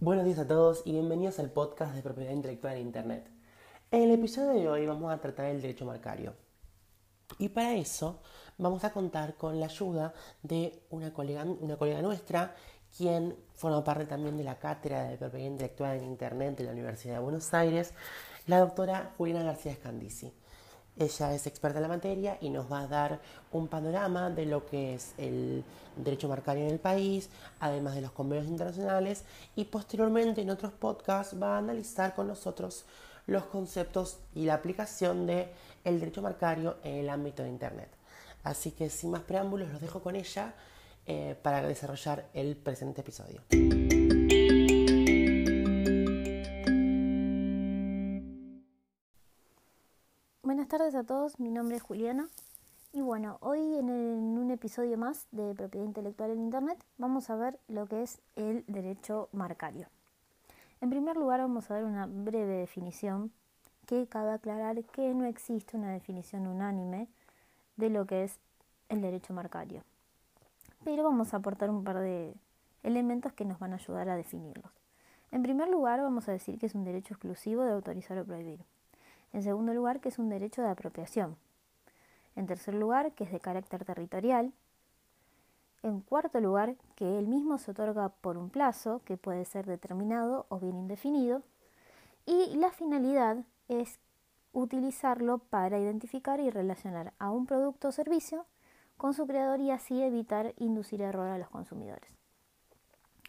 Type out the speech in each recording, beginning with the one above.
Buenos días a todos y bienvenidos al podcast de propiedad intelectual en Internet. En el episodio de hoy vamos a tratar el derecho marcario. Y para eso vamos a contar con la ayuda de una colega, una colega nuestra, quien forma parte también de la cátedra de propiedad intelectual en Internet de la Universidad de Buenos Aires, la doctora Juliana García Escandici. Ella es experta en la materia y nos va a dar un panorama de lo que es el derecho marcario en el país, además de los convenios internacionales y posteriormente en otros podcasts va a analizar con nosotros los conceptos y la aplicación del el derecho marcario en el ámbito de Internet. Así que sin más preámbulos los dejo con ella eh, para desarrollar el presente episodio. Tardes a todos, mi nombre es Juliana y bueno, hoy en, un episodio más de propiedad intelectual en Internet vamos a ver lo que es el derecho marcario. En primer lugar vamos a ver una breve definición que cabe aclarar que no existe una definición unánime de lo que es el derecho marcario. Pero vamos a aportar un par de elementos que nos van a ayudar a definirlos. En primer lugar vamos a decir que es un derecho exclusivo de autorizar o prohibir. En segundo lugar, que es un derecho de apropiación. En tercer lugar, que es de carácter territorial. En cuarto lugar, que él mismo se otorga por un plazo, que puede ser determinado o bien indefinido. Y la finalidad es utilizarlo para identificar y relacionar a un producto o servicio con su creador y así evitar inducir error a los consumidores.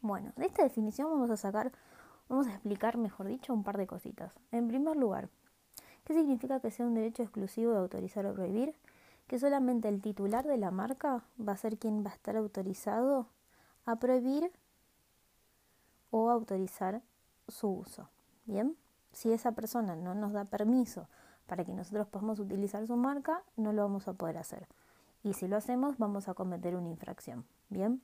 Bueno, de esta definición vamos a sacar, vamos a explicar, mejor dicho, un par de cositas. En primer lugar, ¿Qué significa que sea un derecho exclusivo de autorizar o prohibir? Que solamente el titular de la marca va a ser quien va a estar autorizado a prohibir o autorizar su uso. Bien, si esa persona no nos da permiso para que nosotros podamos utilizar su marca, no lo vamos a poder hacer. Y si lo hacemos, vamos a cometer una infracción. Bien.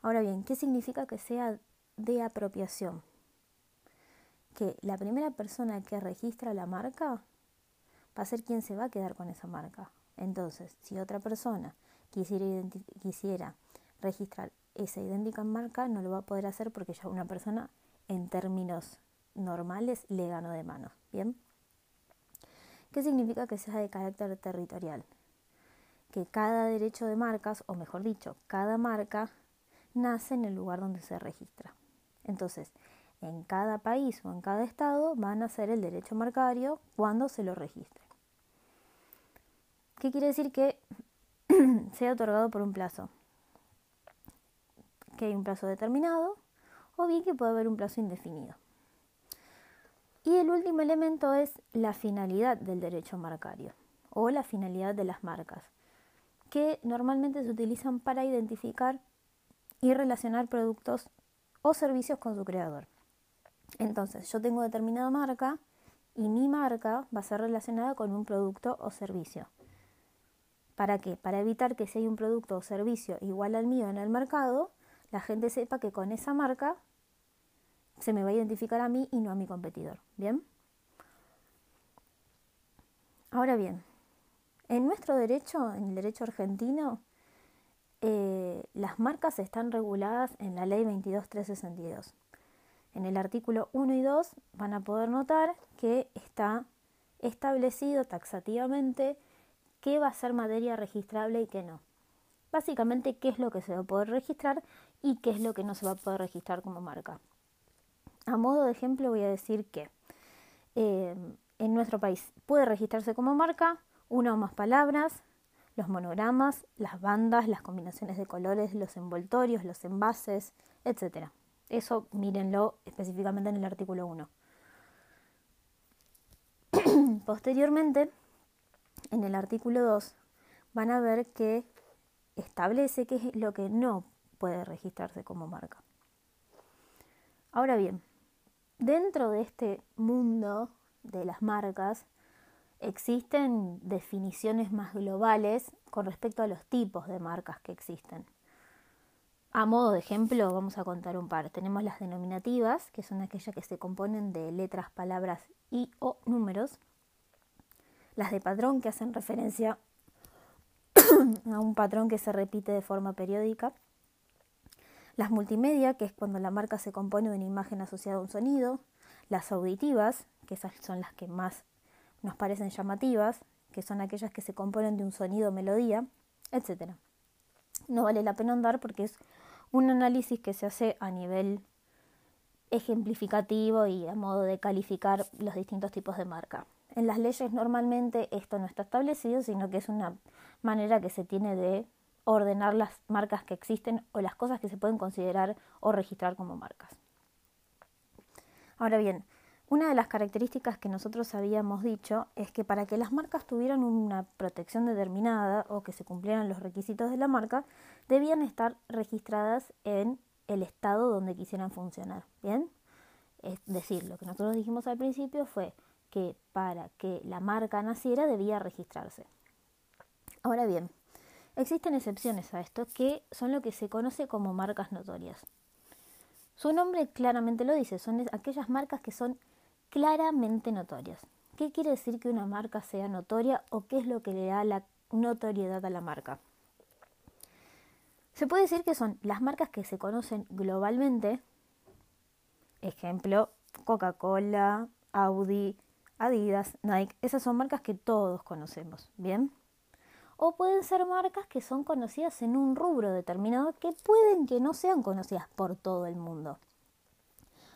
Ahora bien, ¿qué significa que sea de apropiación? Que la primera persona que registra la marca va a ser quien se va a quedar con esa marca. Entonces, si otra persona quisiera, registrar esa idéntica marca, no lo va a poder hacer porque ya una persona en términos normales le ganó de mano. ¿Bien? ¿Qué significa que sea de carácter territorial? Que cada derecho de marcas, o mejor dicho, cada marca, nace en el lugar donde se registra. Entonces, en cada país o en cada estado van a ser el derecho marcario cuando se lo registre. ¿Qué quiere decir que sea otorgado por un plazo? Que hay un plazo determinado o bien que puede haber un plazo indefinido. Y el último elemento es la finalidad del derecho marcario o la finalidad de las marcas, que normalmente se utilizan para identificar y relacionar productos o servicios con su creador. Entonces, yo tengo determinada marca y mi marca va a ser relacionada con un producto o servicio. ¿Para qué? Para evitar que si hay un producto o servicio igual al mío en el mercado, la gente sepa que con esa marca se me va a identificar a mí y no a mi competidor. ¿Bien? Ahora bien, en nuestro derecho, en el derecho argentino, eh, las marcas están reguladas en la ley 22362. En el artículo 1 y 2 van a poder notar que está establecido taxativamente qué va a ser materia registrable y qué no. Básicamente qué es lo que se va a poder registrar y qué es lo que no se va a poder registrar como marca. A modo de ejemplo voy a decir que eh, en nuestro país puede registrarse como marca una o más palabras, los monogramas, las bandas, las combinaciones de colores, los envoltorios, los envases, etc. Eso mírenlo específicamente en el artículo 1. Posteriormente, en el artículo 2, van a ver que establece qué es lo que no puede registrarse como marca. Ahora bien, dentro de este mundo de las marcas existen definiciones más globales con respecto a los tipos de marcas que existen. A modo de ejemplo, vamos a contar un par. Tenemos las denominativas, que son aquellas que se componen de letras, palabras y o números. Las de patrón, que hacen referencia a un patrón que se repite de forma periódica. Las multimedia, que es cuando la marca se compone de una imagen asociada a un sonido. Las auditivas, que esas son las que más nos parecen llamativas, que son aquellas que se componen de un sonido melodía, etc. No vale la pena andar porque es un análisis que se hace a nivel ejemplificativo y a modo de calificar los distintos tipos de marca. En las leyes normalmente esto no está establecido, sino que es una manera que se tiene de ordenar las marcas que existen o las cosas que se pueden considerar o registrar como marcas. Ahora bien, una de las características que nosotros habíamos dicho es que para que las marcas tuvieran una protección determinada o que se cumplieran los requisitos de la marca, debían estar registradas en el estado donde quisieran funcionar. ¿Bien? Es decir, lo que nosotros dijimos al principio fue que para que la marca naciera debía registrarse. Ahora bien, existen excepciones a esto que son lo que se conoce como marcas notorias. Su nombre claramente lo dice, son aquellas marcas que son claramente notorias. ¿Qué quiere decir que una marca sea notoria o qué es lo que le da la notoriedad a la marca? Se puede decir que son las marcas que se conocen globalmente, ejemplo, Coca-Cola, Audi, Adidas, Nike, esas son marcas que todos conocemos, ¿bien? O pueden ser marcas que son conocidas en un rubro determinado que pueden que no sean conocidas por todo el mundo.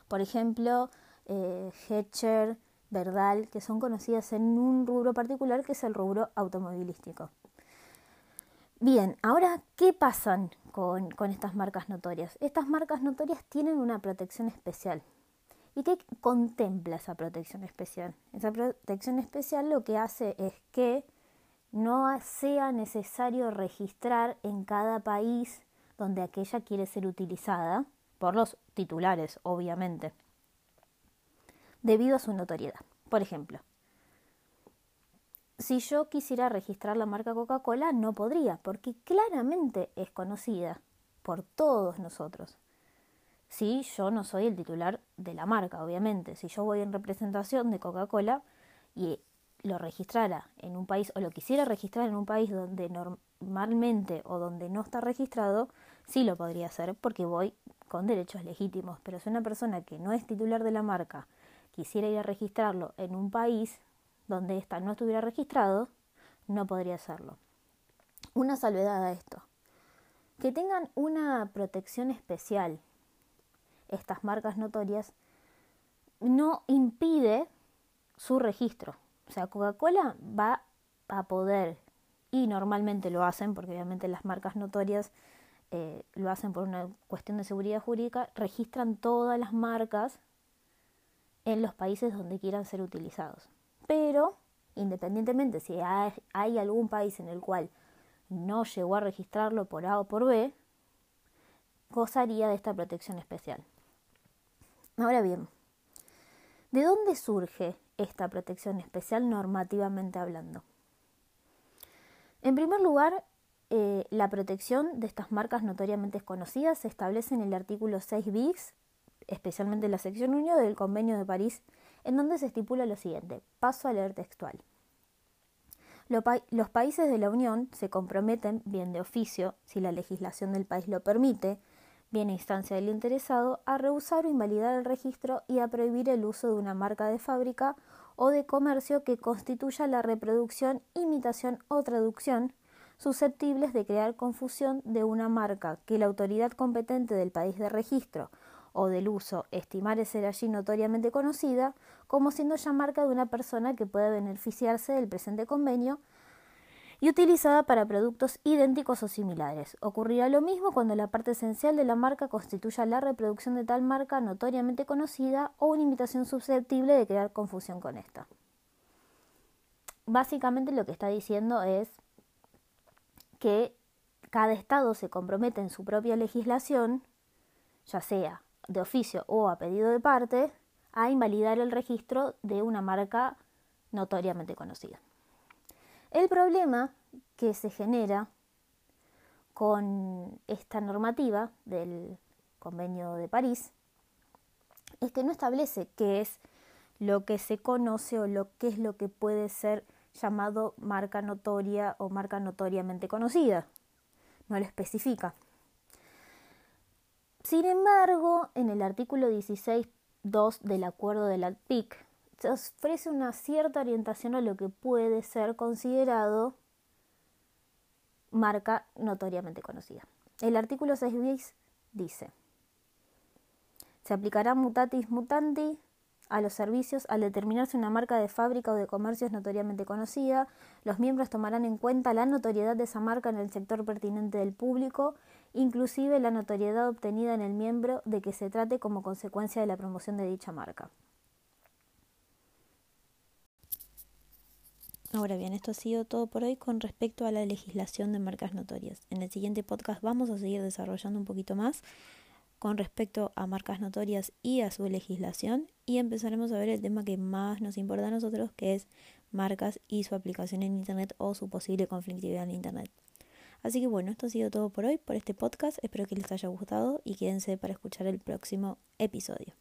Por ejemplo, eh, Hetcher, Verdal, que son conocidas en un rubro particular que es el rubro automovilístico. Bien, ahora, ¿qué pasan con, estas marcas notorias? Estas marcas notorias tienen una protección especial. ¿Y qué contempla esa protección especial? Esa protección especial lo que hace es que no sea necesario registrar en cada país donde aquella quiere ser utilizada, por los titulares, obviamente, debido a su notoriedad. Por ejemplo, si yo quisiera registrar la marca Coca-Cola, no podría, porque claramente es conocida por todos nosotros. Si yo no soy el titular de la marca, obviamente. Si yo voy en representación de Coca-Cola y lo registrara en un país o lo quisiera registrar en un país donde normalmente o donde no está registrado, sí lo podría hacer porque voy con derechos legítimos. Pero si una persona que no es titular de la marca quisiera ir a registrarlo en un país donde ésta no estuviera registrado, no podría hacerlo. Una salvedad a esto. Que tengan una protección especial estas marcas notorias no impide su registro. O sea, Coca-Cola va a poder, y normalmente lo hacen, porque obviamente las marcas notorias eh, lo hacen por una cuestión de seguridad jurídica, registran todas las marcas en los países donde quieran ser utilizados pero independientemente si hay, algún país en el cual no llegó a registrarlo por A o por B, gozaría de esta protección especial. Ahora bien, ¿de dónde surge esta protección especial normativamente hablando? En primer lugar, eh, la protección de estas marcas notoriamente conocidas se establece en el artículo 6 bis, especialmente en la sección 1 del Convenio de París en donde se estipula lo siguiente. Paso a leer textual. Los países de la Unión se comprometen, bien de oficio, si la legislación del país lo permite, bien a instancia del interesado, a rehusar o invalidar el registro y a prohibir el uso de una marca de fábrica o de comercio que constituya la reproducción, imitación o traducción susceptibles de crear confusión de una marca que la autoridad competente del país de registro o del uso estimar ser allí notoriamente conocida como siendo ya marca de una persona que puede beneficiarse del presente convenio y utilizada para productos idénticos o similares. Ocurrirá lo mismo cuando la parte esencial de la marca constituya la reproducción de tal marca notoriamente conocida o una imitación susceptible de crear confusión con esta. Básicamente lo que está diciendo es que cada Estado se compromete en su propia legislación, ya sea de oficio o a pedido de parte a invalidar el registro de una marca notoriamente conocida. El problema que se genera con esta normativa del Convenio de París es que no establece qué es lo que se conoce o lo que es lo que puede ser llamado marca notoria o marca notoriamente conocida. No lo especifica. Sin embargo, en el artículo 16.2 del acuerdo de la PIC, se ofrece una cierta orientación a lo que puede ser considerado marca notoriamente conocida. El artículo 6 bis dice, se aplicará mutatis mutanti a los servicios al determinarse una marca de fábrica o de comercio es notoriamente conocida. Los miembros tomarán en cuenta la notoriedad de esa marca en el sector pertinente del público, inclusive la notoriedad obtenida en el miembro de que se trate como consecuencia de la promoción de dicha marca. Ahora bien, esto ha sido todo por hoy con respecto a la legislación de marcas notorias. En el siguiente podcast vamos a seguir desarrollando un poquito más con respecto a marcas notorias y a su legislación y empezaremos a ver el tema que más nos importa a nosotros, que es marcas y su aplicación en Internet o su posible conflictividad en Internet. Así que bueno, esto ha sido todo por hoy, por este podcast. Espero que les haya gustado y quédense para escuchar el próximo episodio.